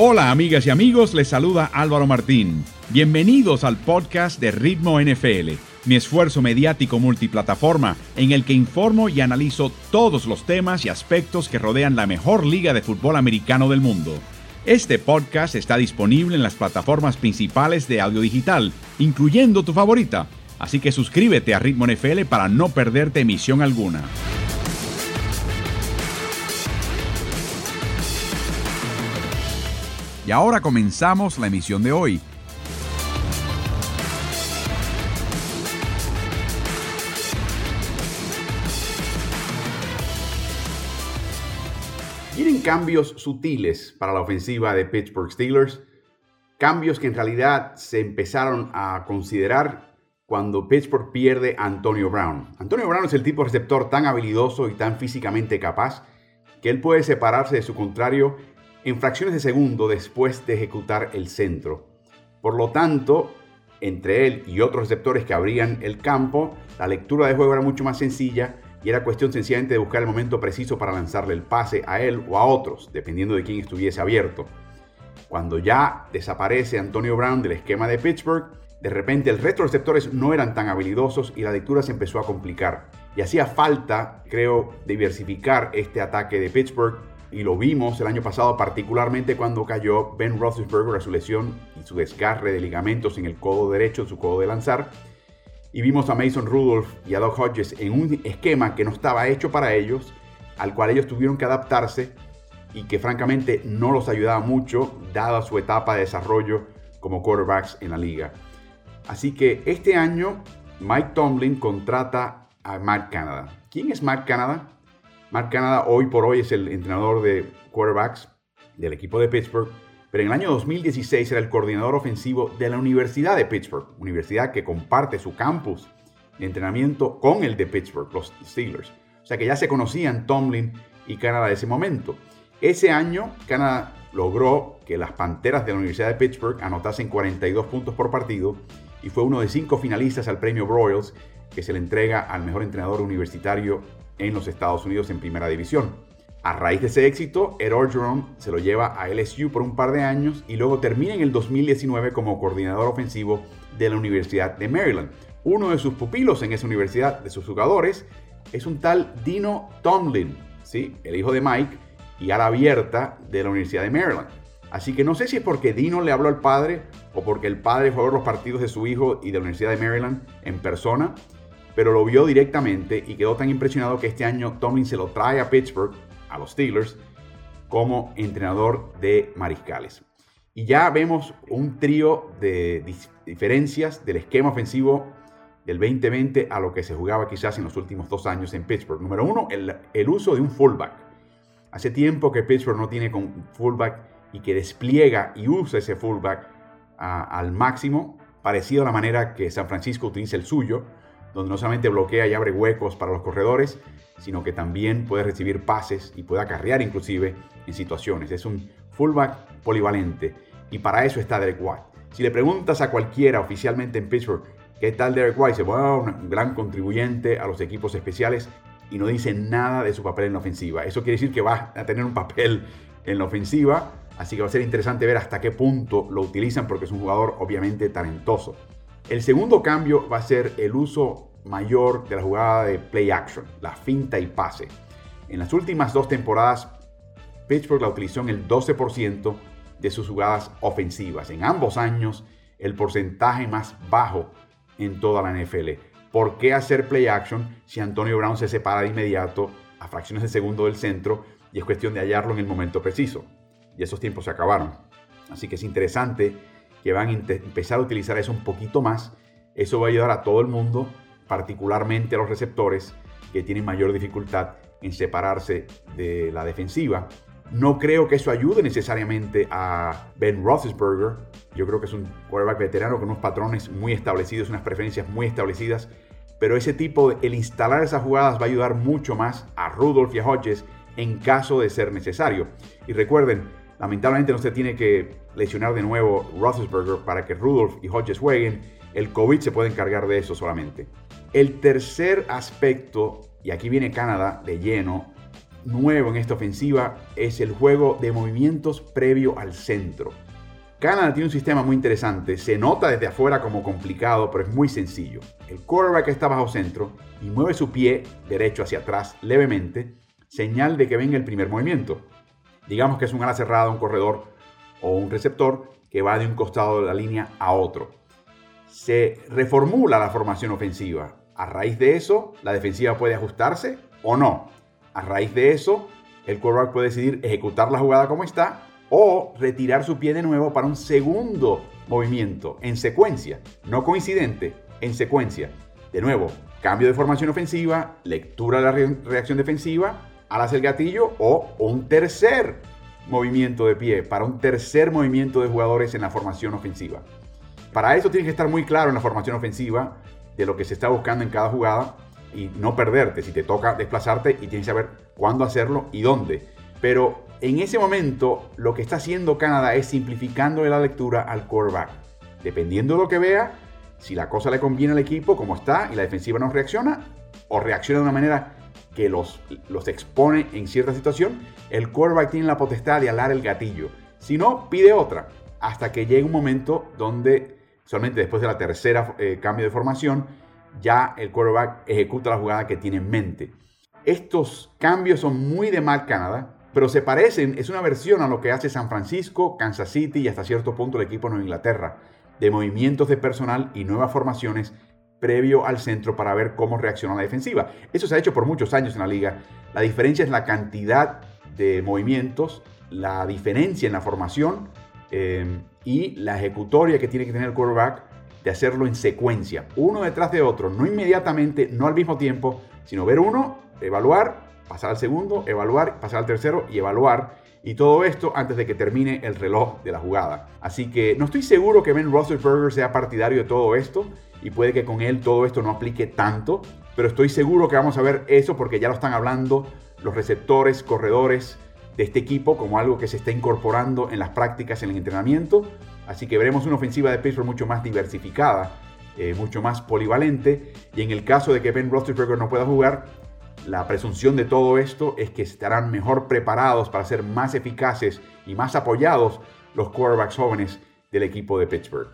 Hola amigas y amigos, les saluda Álvaro Martín. Bienvenidos al podcast de Ritmo NFL, mi esfuerzo mediático multiplataforma en el que informo y analizo todos los temas y aspectos que rodean la mejor liga de fútbol americano del mundo. Este podcast está disponible en las plataformas principales de audio digital, incluyendo tu favorita, así que suscríbete a Ritmo NFL para no perderte emisión alguna. Y ahora comenzamos la emisión de hoy. Vienen cambios sutiles para la ofensiva de Pittsburgh Steelers, cambios que en realidad se empezaron a considerar cuando Pittsburgh pierde a Antonio Brown. Antonio Brown es el tipo receptor tan habilidoso y tan físicamente capaz que él puede separarse de su contrario en fracciones de segundo después de ejecutar el centro. Por lo tanto, entre él y otros receptores que abrían el campo, la lectura de juego era mucho más sencilla y era cuestión sencillamente de buscar el momento preciso para lanzarle el pase a él o a otros, dependiendo de quién estuviese abierto. Cuando ya desaparece Antonio Brown del esquema de Pittsburgh, de repente el resto de receptores no eran tan habilidosos y la lectura se empezó a complicar. Y hacía falta, creo, diversificar este ataque de Pittsburgh y lo vimos el año pasado particularmente cuando cayó Ben Roethlisberger a su lesión y su desgarre de ligamentos en el codo derecho, su codo de lanzar. Y vimos a Mason Rudolph y a Doug Hodges en un esquema que no estaba hecho para ellos, al cual ellos tuvieron que adaptarse y que francamente no los ayudaba mucho dada su etapa de desarrollo como quarterbacks en la liga. Así que este año Mike Tomlin contrata a Matt Canada. ¿Quién es Matt Canada? Mark Canada hoy por hoy es el entrenador de quarterbacks del equipo de Pittsburgh, pero en el año 2016 era el coordinador ofensivo de la Universidad de Pittsburgh, universidad que comparte su campus de entrenamiento con el de Pittsburgh, los Steelers. O sea que ya se conocían Tomlin y Canada de ese momento. Ese año, Canada logró que las Panteras de la Universidad de Pittsburgh anotasen 42 puntos por partido y fue uno de cinco finalistas al premio Broyles que se le entrega al mejor entrenador universitario en los Estados Unidos en primera división. A raíz de ese éxito, Ed Orgeron se lo lleva a LSU por un par de años y luego termina en el 2019 como coordinador ofensivo de la Universidad de Maryland. Uno de sus pupilos en esa universidad, de sus jugadores, es un tal Dino Tomlin, ¿sí? el hijo de Mike y ala abierta de la Universidad de Maryland. Así que no sé si es porque Dino le habló al padre o porque el padre fue a ver los partidos de su hijo y de la Universidad de Maryland en persona pero lo vio directamente y quedó tan impresionado que este año Tomlin se lo trae a Pittsburgh, a los Steelers, como entrenador de mariscales. Y ya vemos un trío de diferencias del esquema ofensivo del 2020 a lo que se jugaba quizás en los últimos dos años en Pittsburgh. Número uno, el, uso de un fullback. Hace tiempo que Pittsburgh no tiene con fullback y que despliega y usa ese fullback al máximo, parecido a la manera que San Francisco utiliza el suyo donde no solamente bloquea y abre huecos para los corredores, sino que también puede recibir pases y puede acarrear inclusive en situaciones. Es un fullback polivalente y para eso está Derek White. Si le preguntas a cualquiera oficialmente en Pittsburgh qué tal Derek White, se bueno, un gran contribuyente a los equipos especiales y no dice nada de su papel en la ofensiva. Eso quiere decir que va a tener un papel en la ofensiva, así que va a ser interesante ver hasta qué punto lo utilizan porque es un jugador obviamente talentoso. El segundo cambio va a ser el uso mayor de la jugada de play action, la finta y pase. En las últimas dos temporadas, Pittsburgh la utilizó en el 12% de sus jugadas ofensivas. En ambos años, el porcentaje más bajo en toda la NFL. ¿Por qué hacer play action si Antonio Brown se separa de inmediato a fracciones de segundo del centro y es cuestión de hallarlo en el momento preciso? Y esos tiempos se acabaron. Así que es interesante que van a empezar a utilizar eso un poquito más. Eso va a ayudar a todo el mundo, particularmente a los receptores que tienen mayor dificultad en separarse de la defensiva. No creo que eso ayude necesariamente a Ben Roethlisberger. Yo creo que es un quarterback veterano con unos patrones muy establecidos, unas preferencias muy establecidas. Pero ese tipo, de, el instalar esas jugadas va a ayudar mucho más a Rudolph y a Hodges en caso de ser necesario. Y recuerden, Lamentablemente no se tiene que lesionar de nuevo Roethlisberger para que Rudolph y Hodges jueguen. El COVID se puede encargar de eso solamente. El tercer aspecto, y aquí viene Canadá de lleno, nuevo en esta ofensiva es el juego de movimientos previo al centro. Canadá tiene un sistema muy interesante, se nota desde afuera como complicado, pero es muy sencillo. El quarterback está bajo centro y mueve su pie derecho hacia atrás levemente, señal de que venga el primer movimiento. Digamos que es un ala cerrada, un corredor o un receptor que va de un costado de la línea a otro. Se reformula la formación ofensiva. A raíz de eso, la defensiva puede ajustarse o no. A raíz de eso, el quarterback puede decidir ejecutar la jugada como está o retirar su pie de nuevo para un segundo movimiento en secuencia, no coincidente, en secuencia. De nuevo, cambio de formación ofensiva, lectura de la reacción defensiva, alas el gatillo o un tercer movimiento de pie, para un tercer movimiento de jugadores en la formación ofensiva. Para eso tienes que estar muy claro en la formación ofensiva de lo que se está buscando en cada jugada y no perderte si te toca desplazarte y tienes que saber cuándo hacerlo y dónde. Pero en ese momento lo que está haciendo Canadá es simplificando la lectura al quarterback. Dependiendo de lo que vea, si la cosa le conviene al equipo como está y la defensiva no reacciona, o reacciona de una manera que los, los expone en cierta situación, el quarterback tiene la potestad de alar el gatillo. Si no, pide otra, hasta que llegue un momento donde, solamente después de la tercera eh, cambio de formación, ya el quarterback ejecuta la jugada que tiene en mente. Estos cambios son muy de mal Canadá, pero se parecen, es una versión a lo que hace San Francisco, Kansas City y hasta cierto punto el equipo de Nueva Inglaterra, de movimientos de personal y nuevas formaciones previo al centro para ver cómo reacciona la defensiva. Eso se ha hecho por muchos años en la liga. La diferencia es la cantidad de movimientos, la diferencia en la formación eh, y la ejecutoria que tiene que tener el quarterback de hacerlo en secuencia, uno detrás de otro, no inmediatamente, no al mismo tiempo, sino ver uno, evaluar, pasar al segundo, evaluar, pasar al tercero y evaluar. Y todo esto antes de que termine el reloj de la jugada. Así que no estoy seguro que Ben Roethlisberger sea partidario de todo esto y puede que con él todo esto no aplique tanto, pero estoy seguro que vamos a ver eso porque ya lo están hablando los receptores, corredores de este equipo como algo que se está incorporando en las prácticas, en el entrenamiento. Así que veremos una ofensiva de Pittsburgh mucho más diversificada, eh, mucho más polivalente. Y en el caso de que Ben Roethlisberger no pueda jugar, la presunción de todo esto es que estarán mejor preparados para ser más eficaces y más apoyados los quarterbacks jóvenes del equipo de Pittsburgh.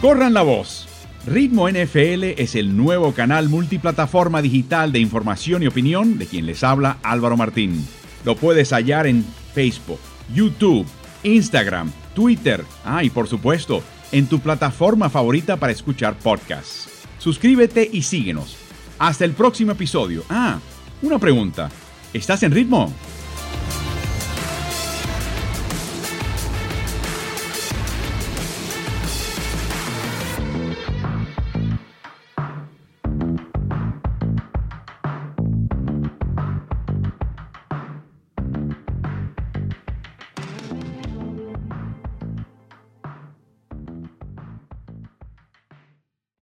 Corran la voz. Ritmo NFL es el nuevo canal multiplataforma digital de información y opinión de quien les habla Álvaro Martín. Lo puedes hallar en Facebook, YouTube, Instagram, Twitter, ah, y por supuesto, en tu plataforma favorita para escuchar podcasts. Suscríbete y síguenos. Hasta el próximo episodio. Ah, una pregunta. ¿Estás en ritmo?